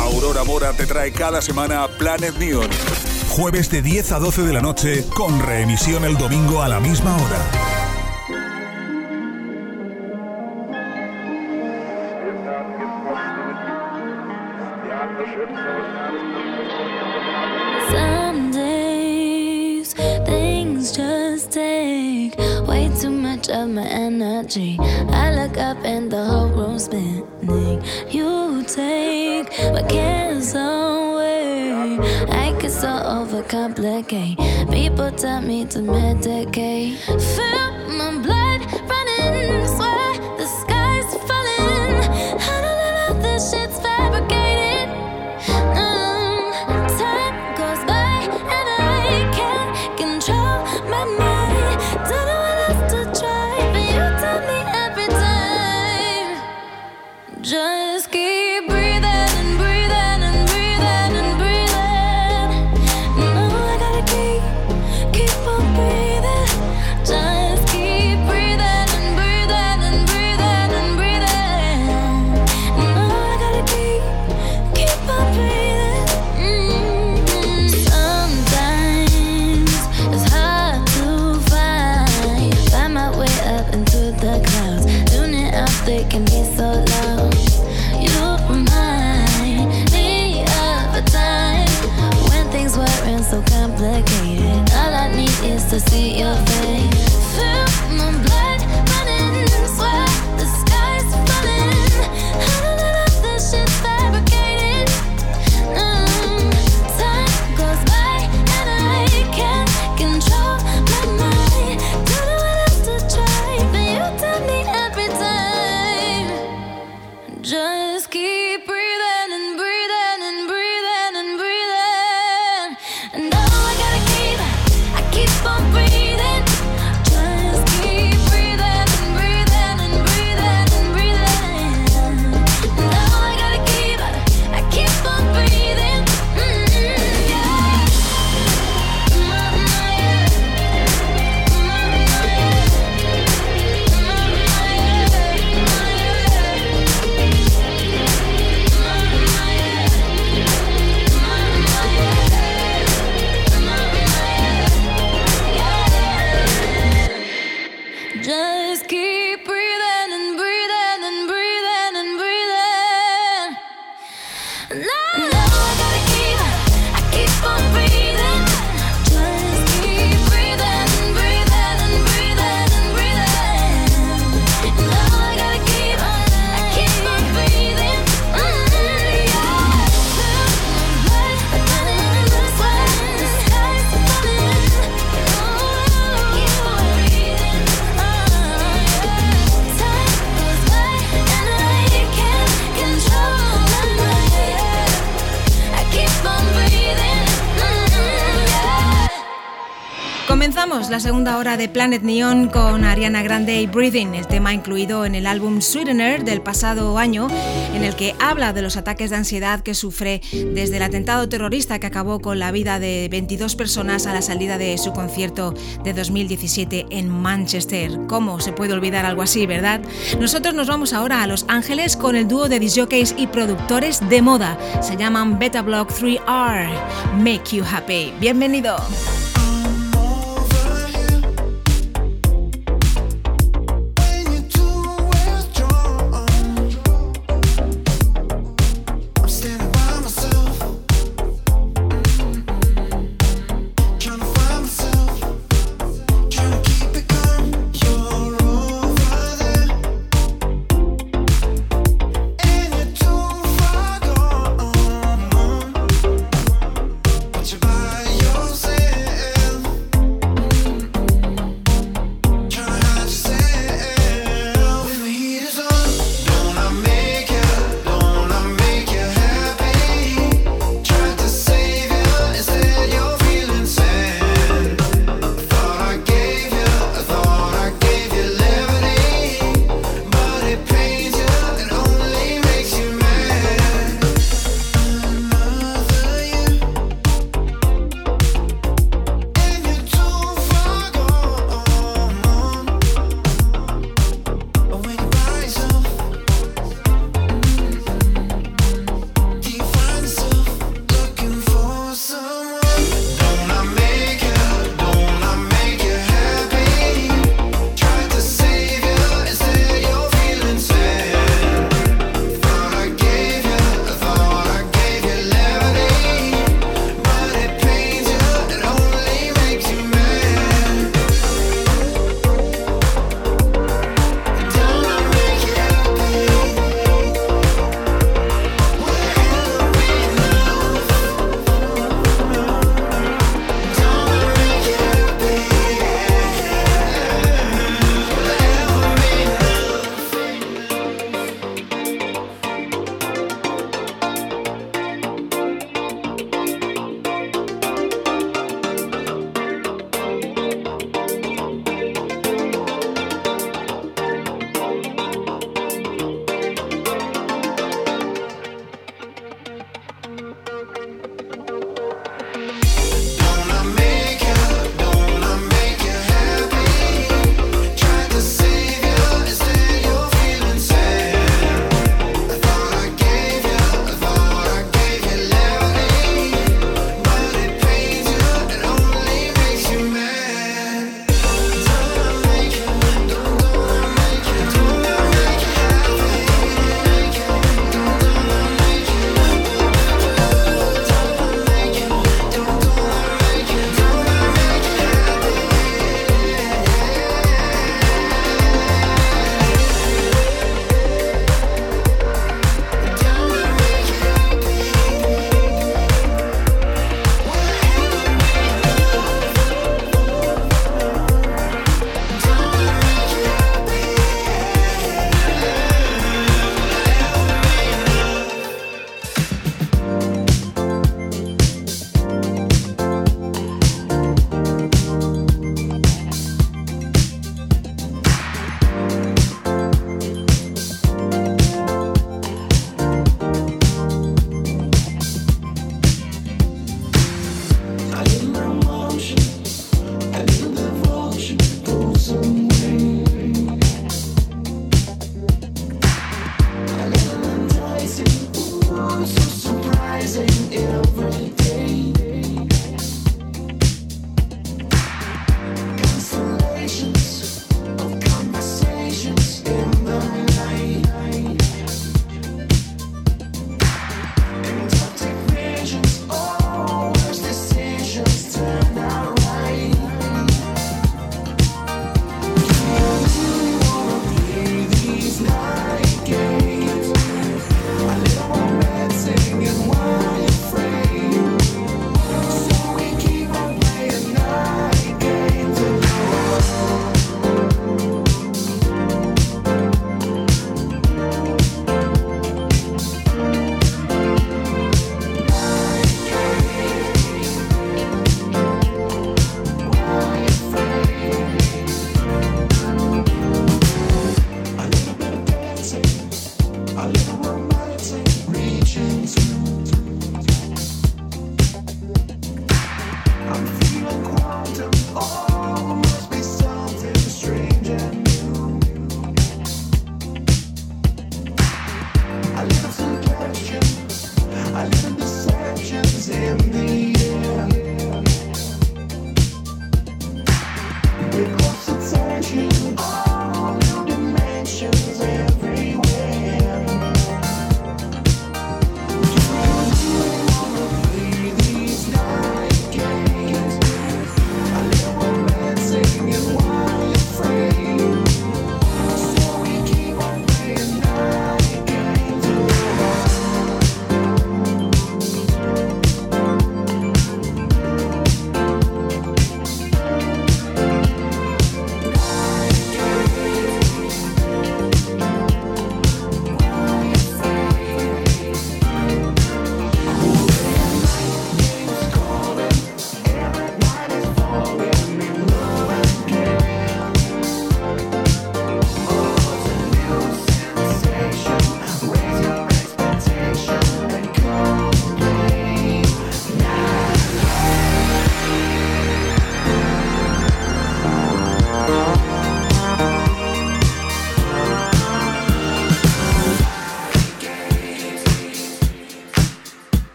Aurora Mora te trae cada semana Planet Neon. Jueves de 10 a 12 de la noche, con reemisión el domingo a la misma hora. Of my energy. I look up and the whole room's spinning. You my cares away. I get so overcomplicate. People tell me to medicate. Feel my blood segunda hora de Planet Neon con Ariana Grande y Breathing, el tema incluido en el álbum Sweetener del pasado año, en el que habla de los ataques de ansiedad que sufre desde el atentado terrorista que acabó con la vida de 22 personas a la salida de su concierto de 2017 en Manchester. ¿Cómo se puede olvidar algo así, verdad? Nosotros nos vamos ahora a Los Ángeles con el dúo de disjockeys y productores de moda. Se llaman Beta Block 3R. Make You Happy. Bienvenido.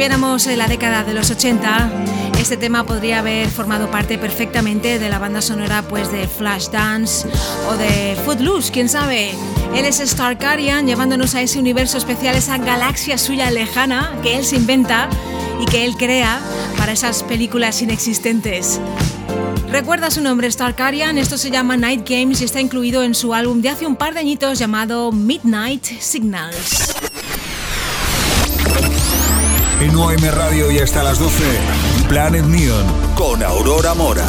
Estuviéramos en la década de los 80, este tema podría haber formado parte perfectamente de la banda sonora pues de Flashdance o de Footloose, quién sabe. Él es Starkarian llevándonos a ese universo especial, esa galaxia suya lejana que él se inventa y que él crea para esas películas inexistentes. Recuerda su nombre, Starkarian, esto se llama Night Games y está incluido en su álbum de hace un par de añitos llamado Midnight Signals. En OM Radio y hasta las 12, Planet Neon con Aurora Mora.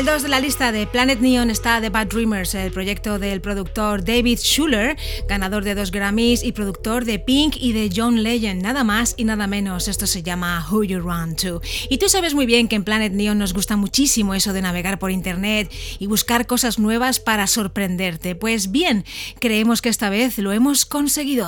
El 2 de la lista de Planet Neon está The Bad Dreamers, el proyecto del productor David Schuller, ganador de dos Grammys y productor de Pink y de John Legend, nada más y nada menos. Esto se llama Who You Run To. Y tú sabes muy bien que en Planet Neon nos gusta muchísimo eso de navegar por internet y buscar cosas nuevas para sorprenderte. Pues bien, creemos que esta vez lo hemos conseguido.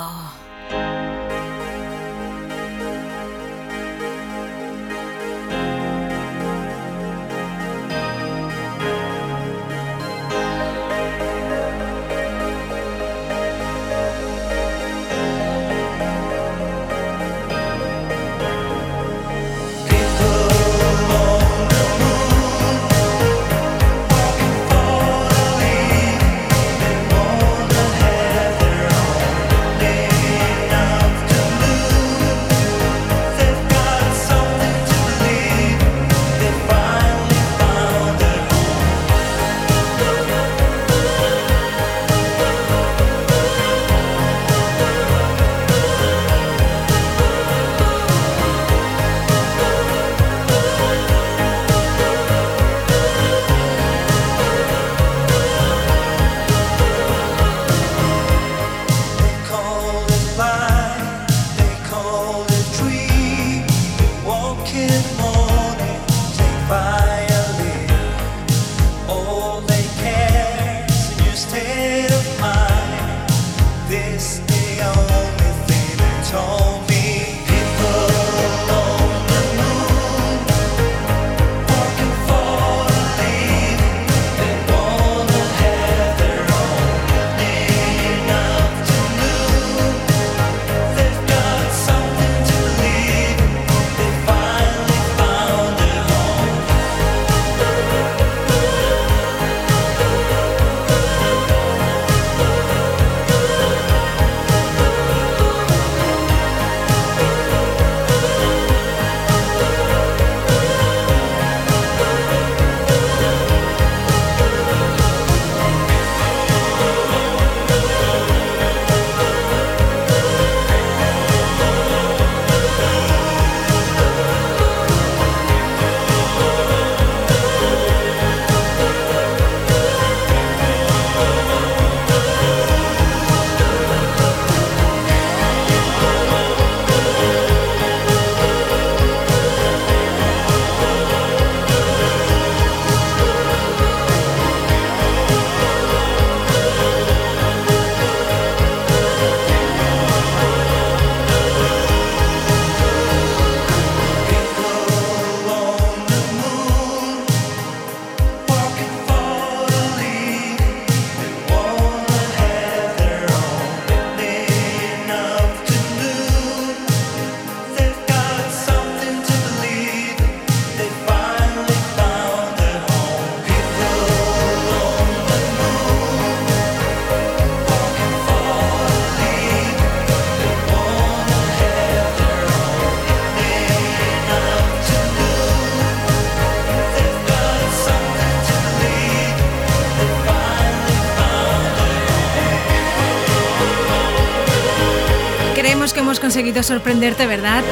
Conseguido sorprenderte, ¿verdad?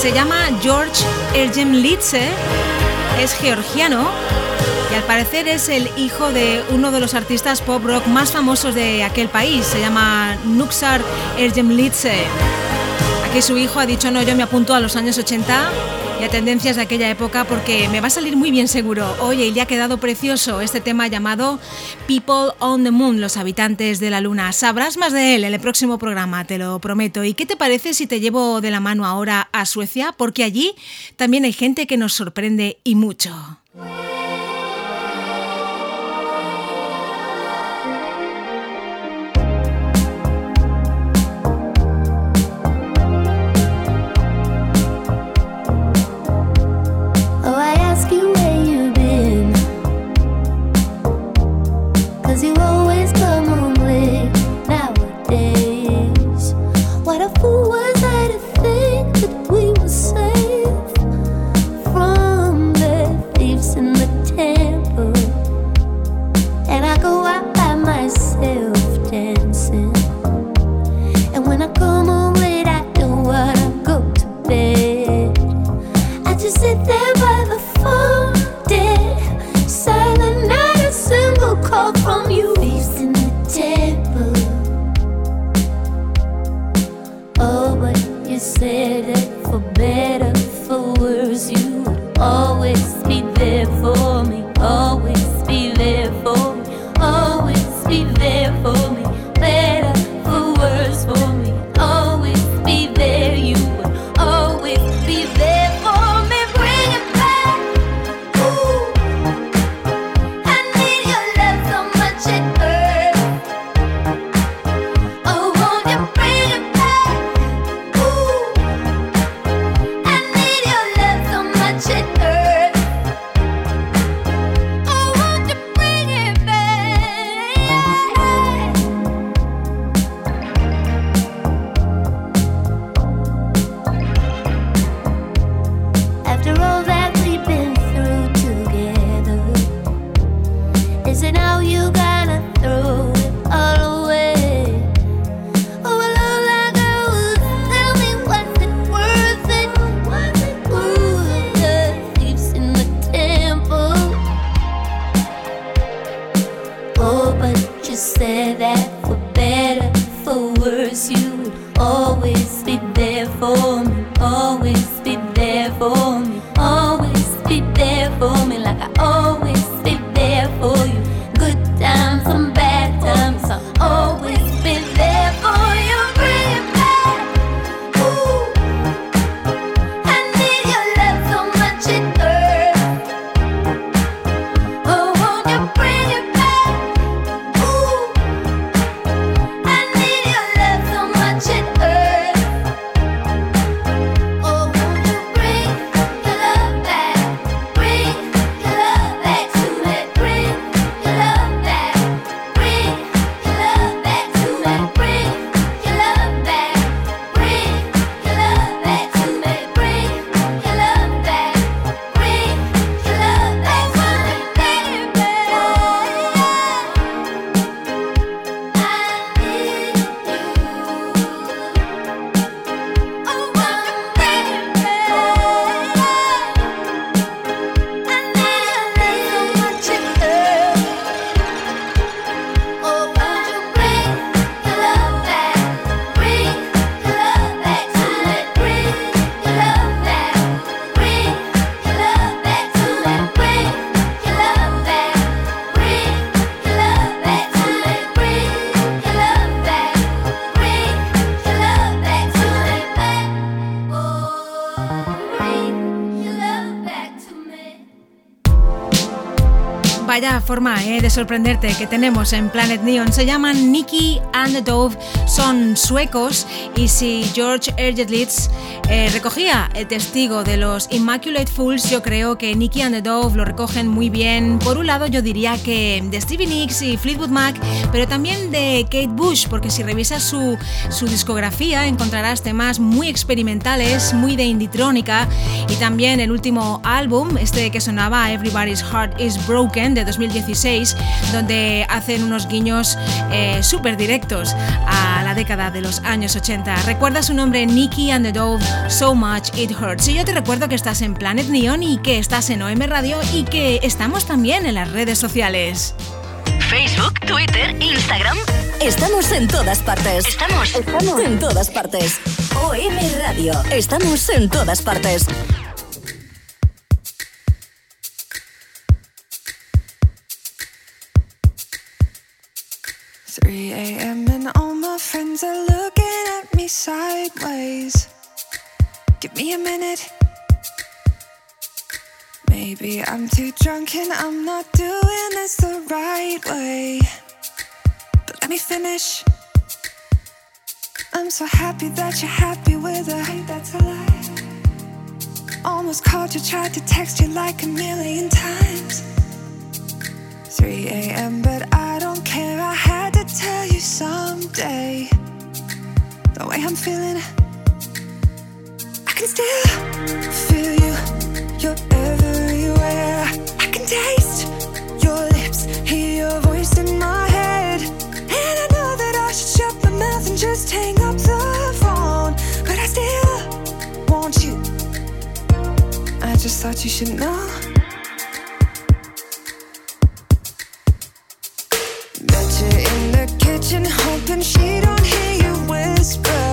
Se llama George Ergemlitze, es georgiano y al parecer es el hijo de uno de los artistas pop rock más famosos de aquel país. Se llama Nuxar Ergemlitze. Aquí su hijo ha dicho, no, yo me apunto a los años 80 a tendencias de aquella época porque me va a salir muy bien seguro. Oye, y le ha quedado precioso este tema llamado People on the Moon, los habitantes de la Luna. Sabrás más de él en el próximo programa, te lo prometo. ¿Y qué te parece si te llevo de la mano ahora a Suecia? Porque allí también hay gente que nos sorprende y mucho. better for worse. You would always be there for me, always. Forma eh, de sorprenderte que tenemos en Planet Neon. Se llaman Nicky and the Dove, son suecos y si George Ergetlitz eh, recogía el testigo de los Immaculate Fools, yo creo que Nicky and the Dove lo recogen muy bien. Por un lado yo diría que de Stevie Nicks y Fleetwood Mac, pero también de Kate Bush, porque si revisas su, su discografía encontrarás temas muy experimentales, muy de inditrónica y también el último álbum, este que sonaba Everybody's Heart is Broken de 2016, donde hacen unos guiños eh, súper directos a la década de los años 80. Recuerda su nombre Nicky and the Dove, So Much It Hurts. Y yo te recuerdo que estás en Planet Neon y que estás en OM Radio y que estamos también en las redes sociales. Facebook, Twitter, Instagram. Estamos en todas partes. Estamos, Estamos en todas partes. OM Radio. Estamos en todas partes. a.m. and all my friends are looking at me sideways. Give me a minute. Maybe I'm too drunk and I'm not doing this the right way. But let me finish. I'm so happy that you're happy with a hate that's a lie. Almost called you, tried to text you like a million times. 3 a.m., but I don't care. I had tell you someday the way I'm feeling. I can still feel you, you're everywhere. I can taste your lips, hear your voice in my head. And I know that I should shut my mouth and just hang up the phone, but I still want you. I just thought you should know. Kitchen, hoping she don't hear you whisper.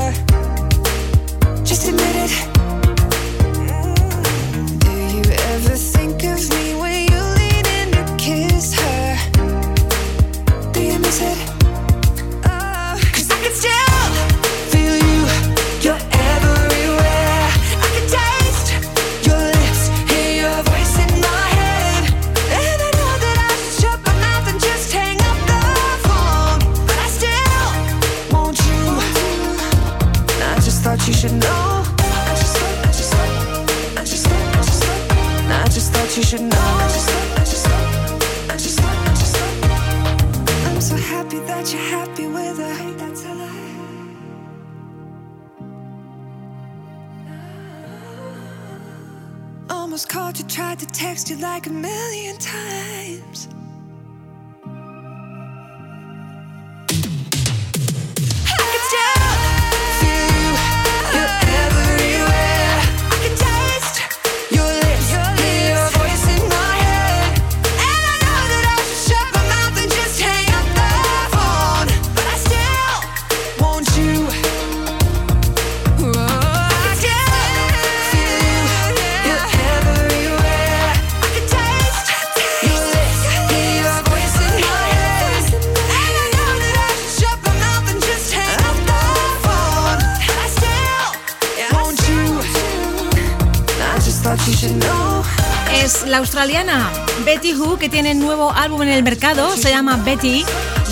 Called you, tried to text you like a million times. La australiana Betty Who que tiene nuevo álbum en el mercado, se llama Betty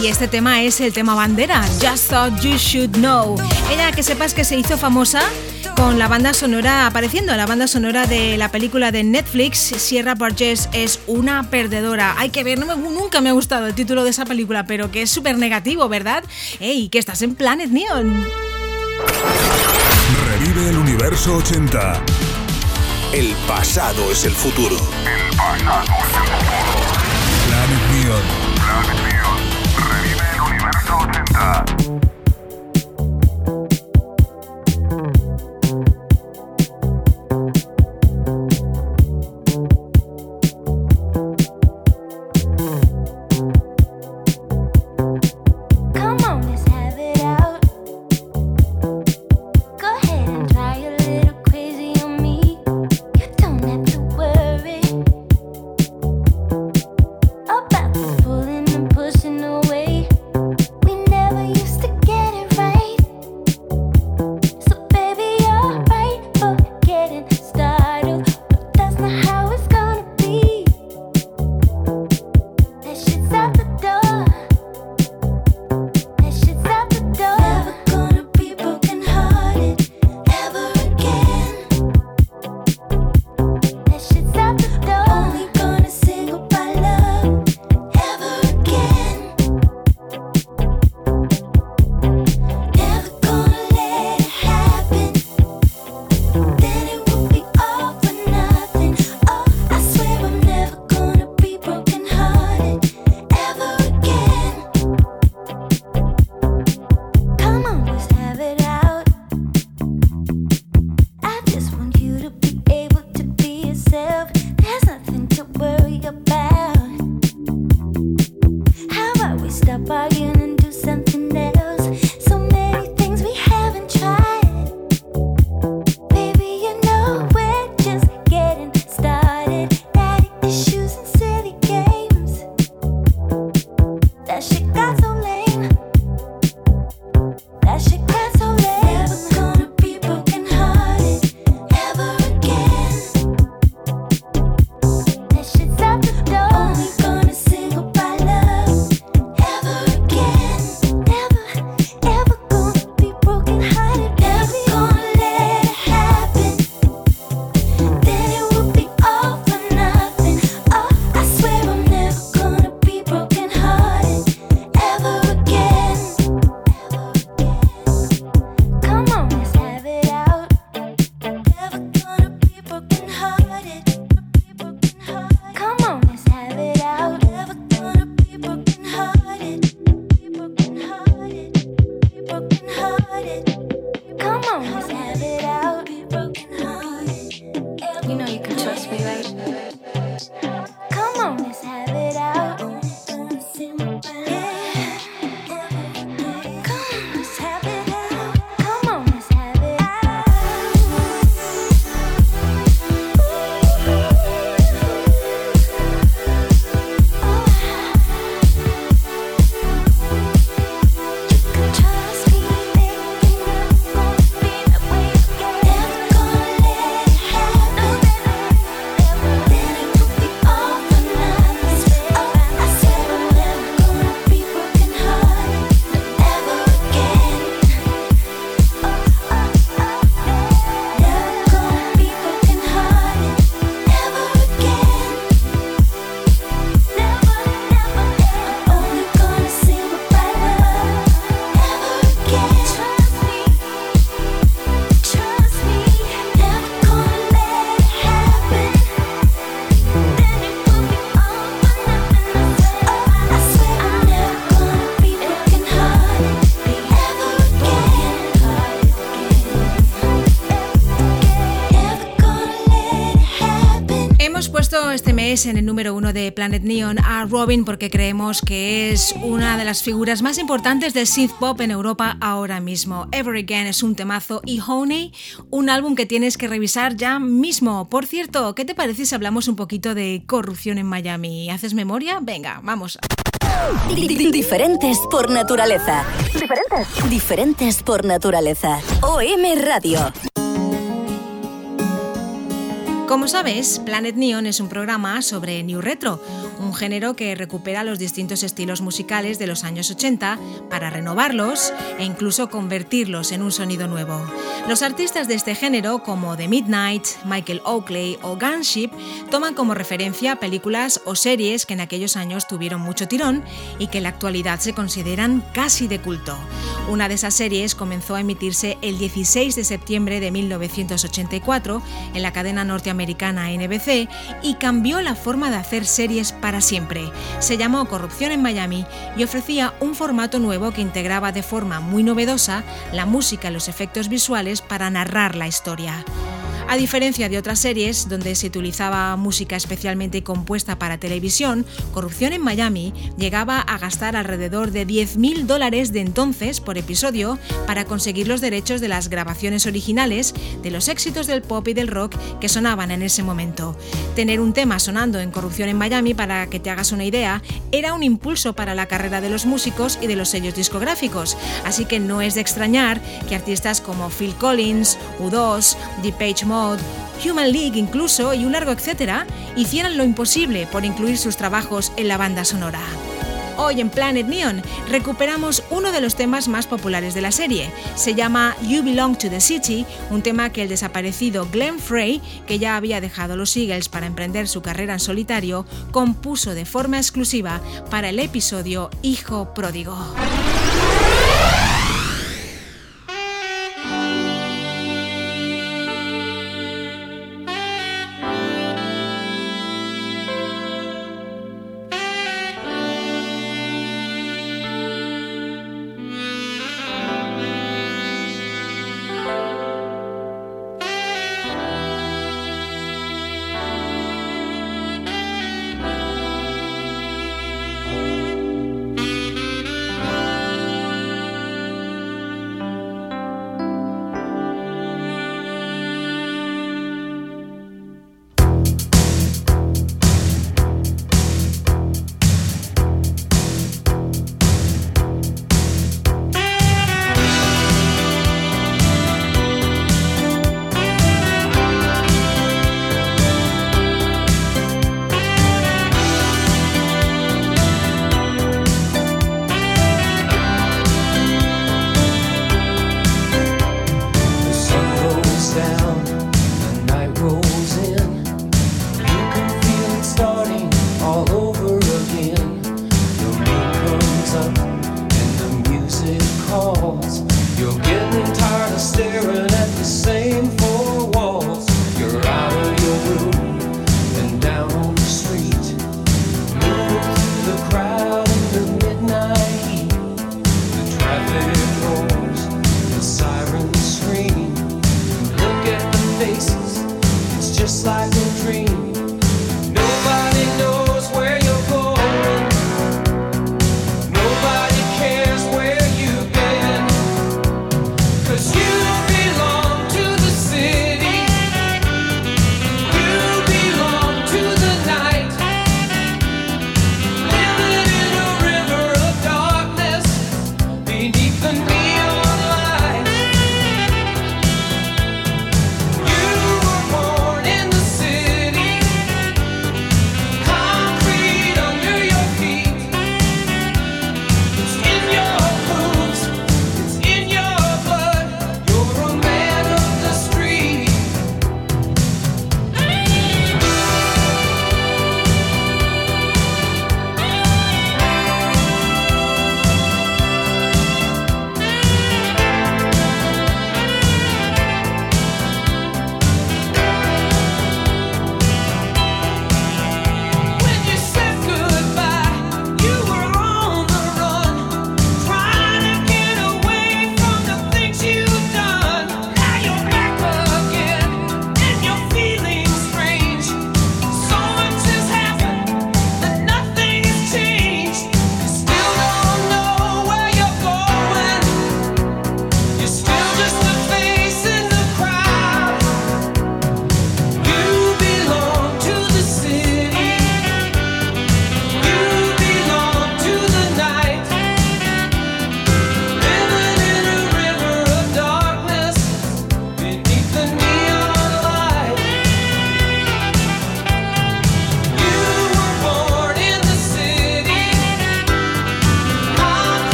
y este tema es el tema bandera, Just Thought You Should Know. Ella que sepas que se hizo famosa con la banda sonora apareciendo en la banda sonora de la película de Netflix Sierra Burgess es una perdedora. Hay que ver, nunca me ha gustado el título de esa película, pero que es súper negativo, ¿verdad? Ey, que estás en Planet Neon. Revive el universo 80. El pasado es el futuro. El pasado es el futuro. Planet Neon. Planet Neon. Revive el universo 80. En el número uno de Planet Neon a Robin porque creemos que es una de las figuras más importantes del synth pop en Europa ahora mismo. Ever Again es un temazo y Honey, un álbum que tienes que revisar ya mismo. Por cierto, ¿qué te parece si hablamos un poquito de corrupción en Miami? ¿Haces memoria? Venga, vamos. Diferentes por naturaleza. Diferentes. Diferentes por naturaleza. OM Radio. Como sabes, Planet Neon es un programa sobre New Retro, un género que recupera los distintos estilos musicales de los años 80 para renovarlos e incluso convertirlos en un sonido nuevo. Los artistas de este género, como The Midnight, Michael Oakley o Gunship, toman como referencia películas o series que en aquellos años tuvieron mucho tirón y que en la actualidad se consideran casi de culto. Una de esas series comenzó a emitirse el 16 de septiembre de 1984 en la cadena norteamericana NBC y cambió la forma de hacer series para para siempre. Se llamó Corrupción en Miami y ofrecía un formato nuevo que integraba de forma muy novedosa la música y los efectos visuales para narrar la historia. A diferencia de otras series donde se utilizaba música especialmente compuesta para televisión, Corrupción en Miami llegaba a gastar alrededor de 10.000 dólares de entonces por episodio para conseguir los derechos de las grabaciones originales de los éxitos del pop y del rock que sonaban en ese momento. Tener un tema sonando en Corrupción en Miami, para que te hagas una idea, era un impulso para la carrera de los músicos y de los sellos discográficos, así que no es de extrañar que artistas como Phil Collins, U2, Depeche Mode, Human League incluso y un largo etcétera, hicieran lo imposible por incluir sus trabajos en la banda sonora. Hoy en Planet Neon recuperamos uno de los temas más populares de la serie. Se llama You Belong to the City, un tema que el desaparecido Glenn Frey, que ya había dejado los Eagles para emprender su carrera en solitario, compuso de forma exclusiva para el episodio Hijo Pródigo.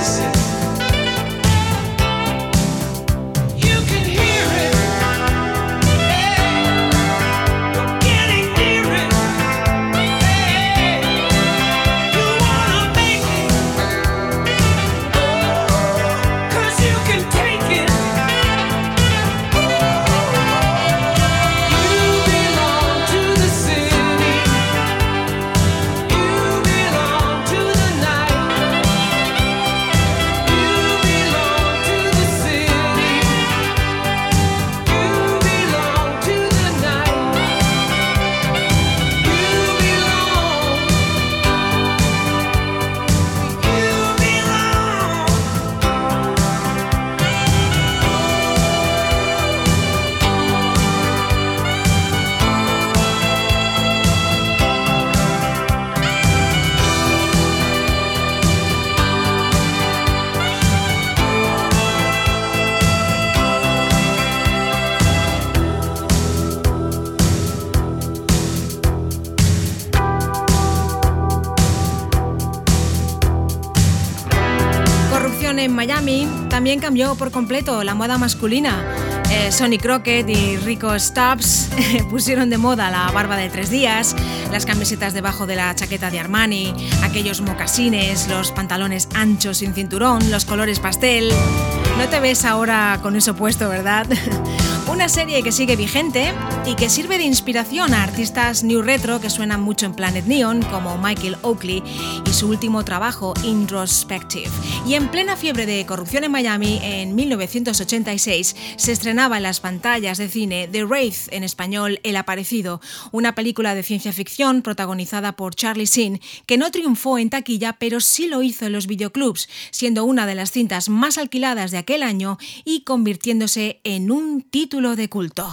faces. también cambió por completo la moda masculina. Eh, Sonny Crockett y Rico Stubbs pusieron de moda la barba de tres días, las camisetas debajo de la chaqueta de Armani, aquellos mocasines, los pantalones anchos sin cinturón, los colores pastel. No te ves ahora con eso puesto, ¿verdad? Una serie que sigue vigente y que sirve de inspiración a artistas new retro que suenan mucho en Planet Neon, como Michael Oakley su último trabajo, Introspective. Y en plena fiebre de corrupción en Miami, en 1986, se estrenaba en las pantallas de cine The Wraith, en español El Aparecido, una película de ciencia ficción protagonizada por Charlie Sheen, que no triunfó en taquilla, pero sí lo hizo en los videoclubs, siendo una de las cintas más alquiladas de aquel año y convirtiéndose en un título de culto.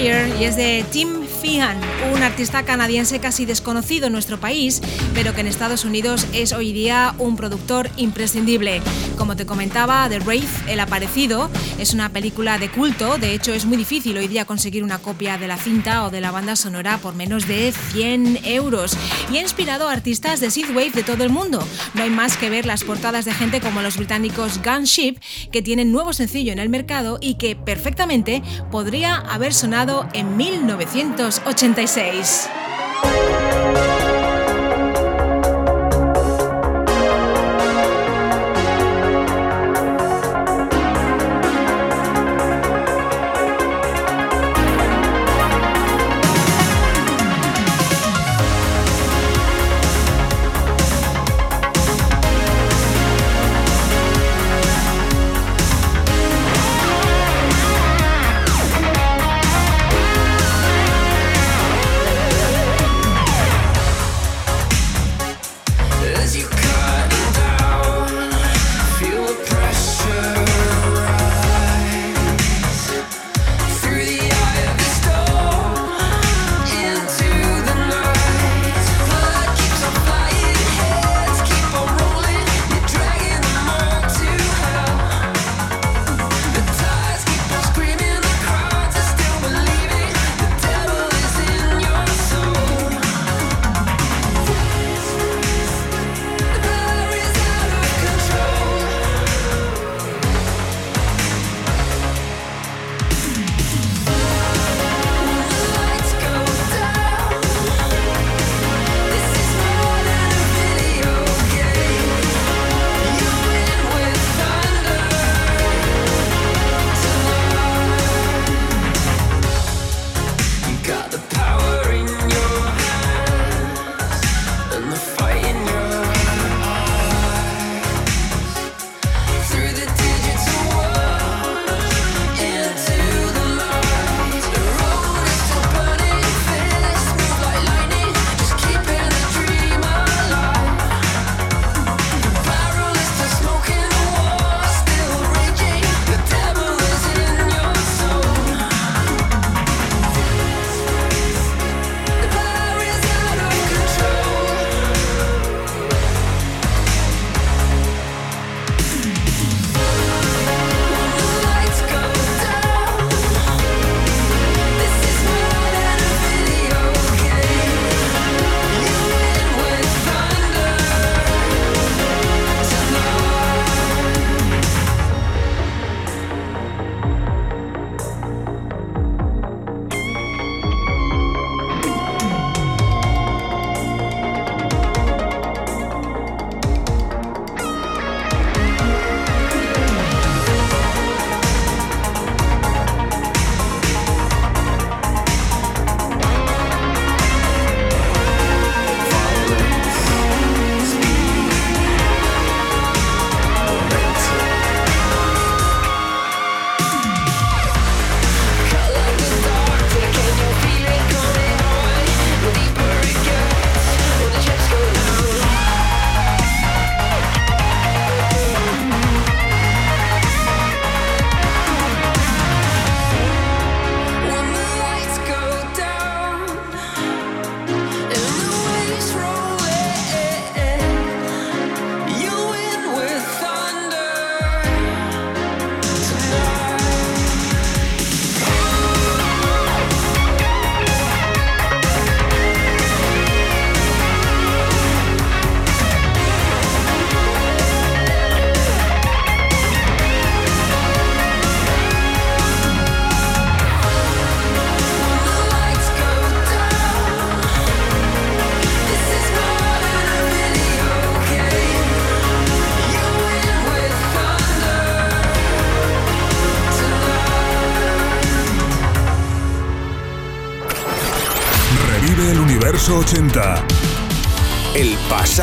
Y es de Tim Feehan, un artista canadiense casi desconocido en nuestro país, pero que en Estados Unidos es hoy día un productor imprescindible. Como te comentaba, The Wraith, El Aparecido, es una película de culto, de hecho es muy difícil hoy día conseguir una copia de la cinta o de la banda sonora por menos de 100 euros y ha inspirado a artistas de synthwave de todo el mundo. No hay más que ver las portadas de gente como los británicos Gunship, que tienen nuevo sencillo en el mercado y que perfectamente podría haber sonado en 1986.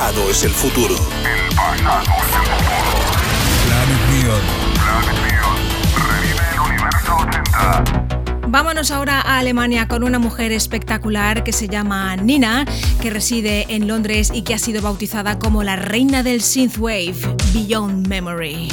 Pasado es el futuro. El pasado es el futuro. Planet Neon. Planet Neon. Revive el universo 80. Vámonos ahora a Alemania con una mujer espectacular que se llama Nina, que reside en Londres y que ha sido bautizada como la reina del synthwave, Beyond Memory.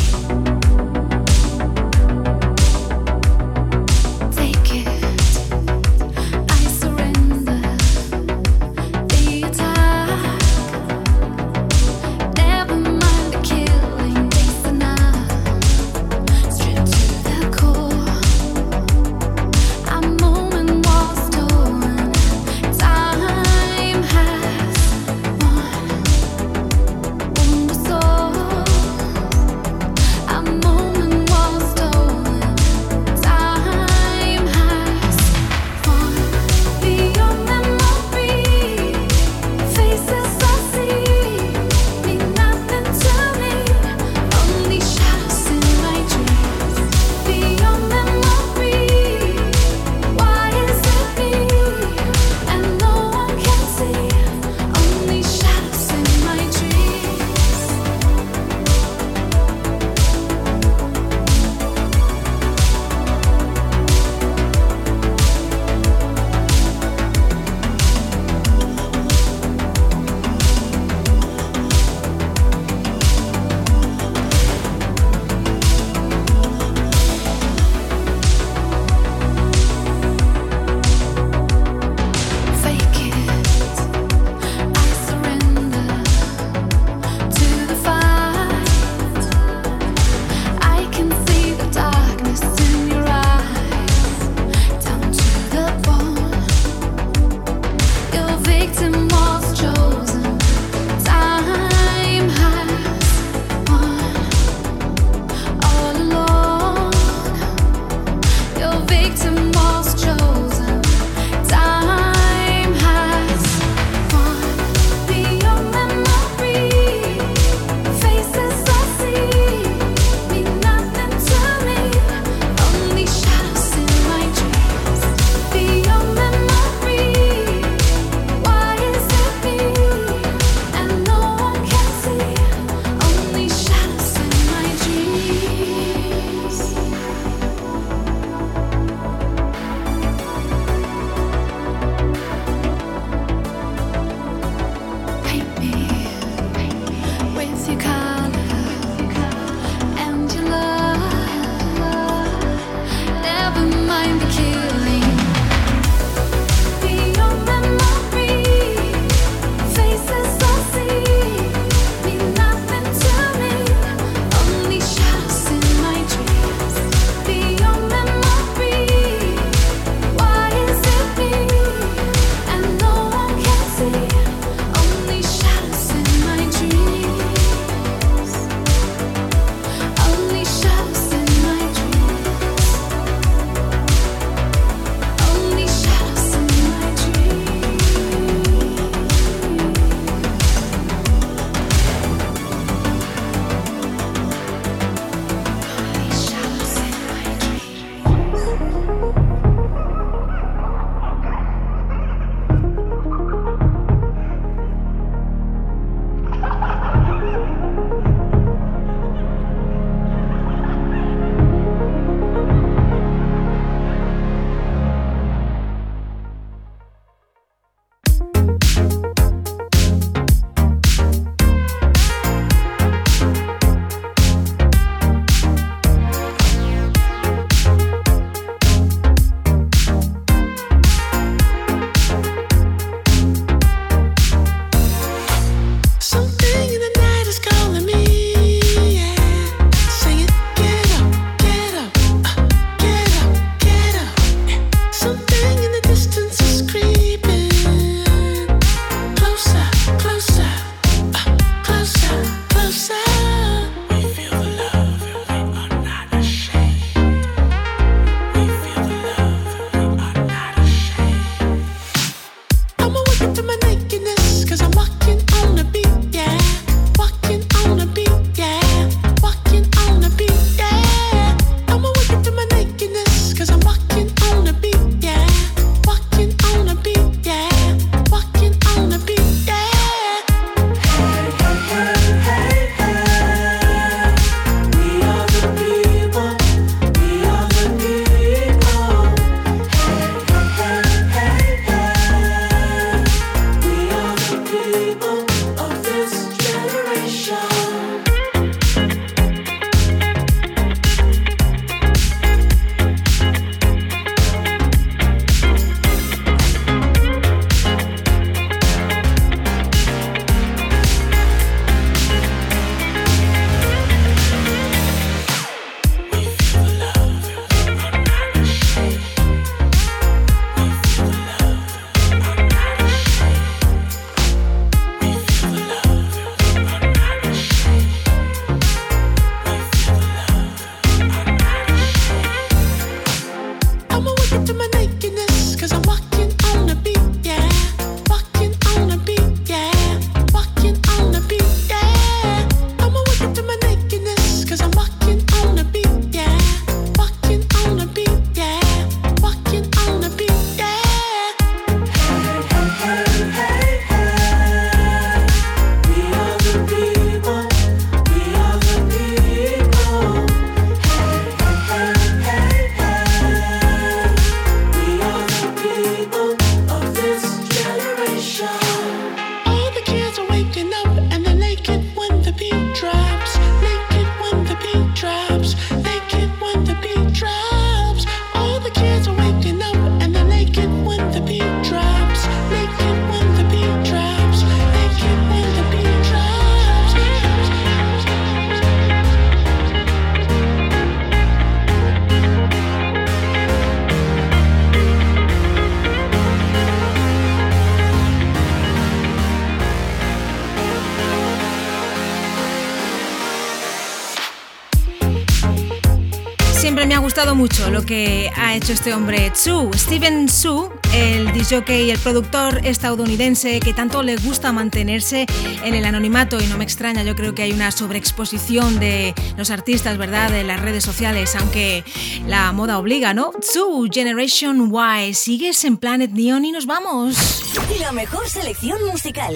Hecho este hombre, Tsu, Steven Tsu, el DJ y el productor estadounidense que tanto le gusta mantenerse en el anonimato y no me extraña, yo creo que hay una sobreexposición de los artistas, ¿verdad?, de las redes sociales, aunque la moda obliga, ¿no? Tsu, Generation Y, sigues en Planet Neon y nos vamos. La mejor selección musical.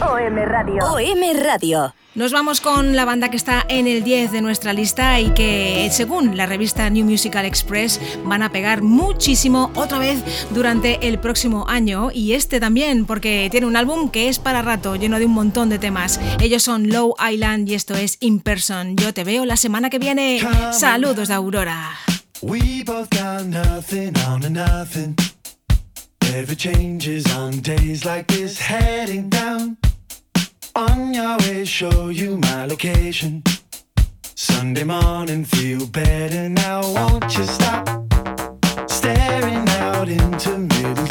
OM Radio. OM Radio. Nos vamos con la banda que está en el 10 de nuestra lista y que, según la revista New Musical Express, van a pegar muchísimo otra vez durante el próximo año y este también, porque tiene un álbum que es para rato, lleno de un montón de temas. Ellos son Low Island y esto es In Person. Yo te veo la semana que viene. Saludos de Aurora. We both got nothing on a nothing. Every changes on days like this, heading down. On your way, show you my location. Sunday morning, feel better now. Won't you stop staring out into middle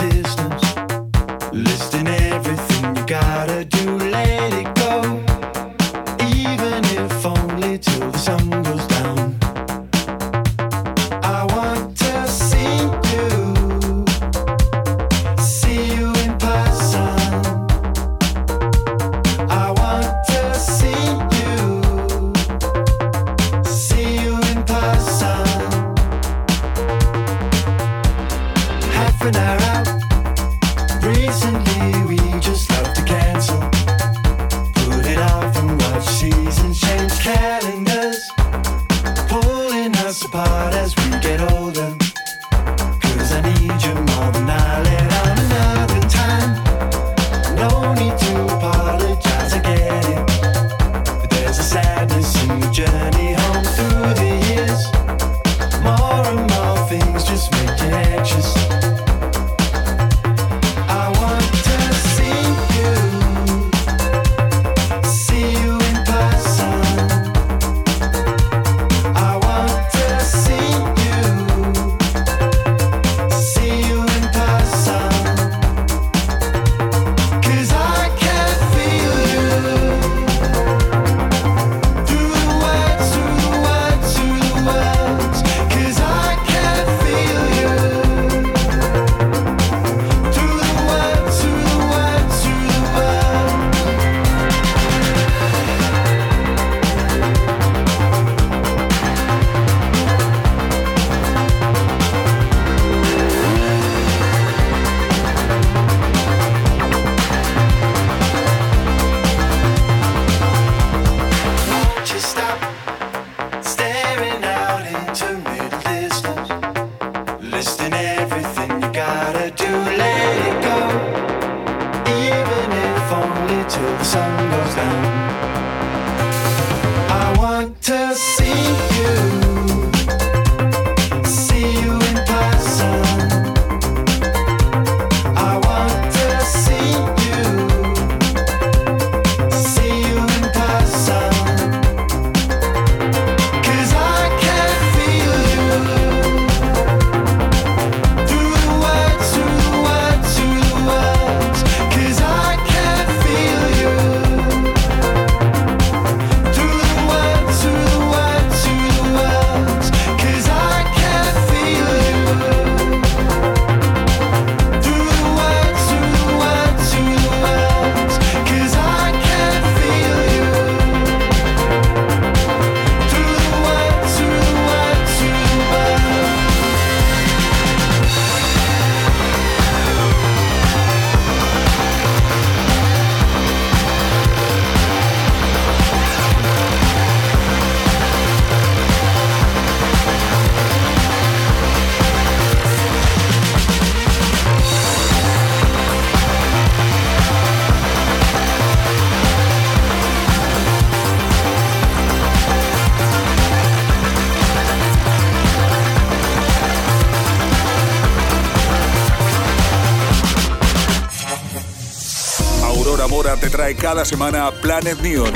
cada semana Planet Neon.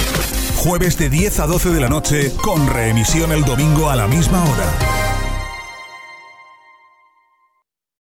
Jueves de 10 a 12 de la noche con reemisión el domingo a la misma hora.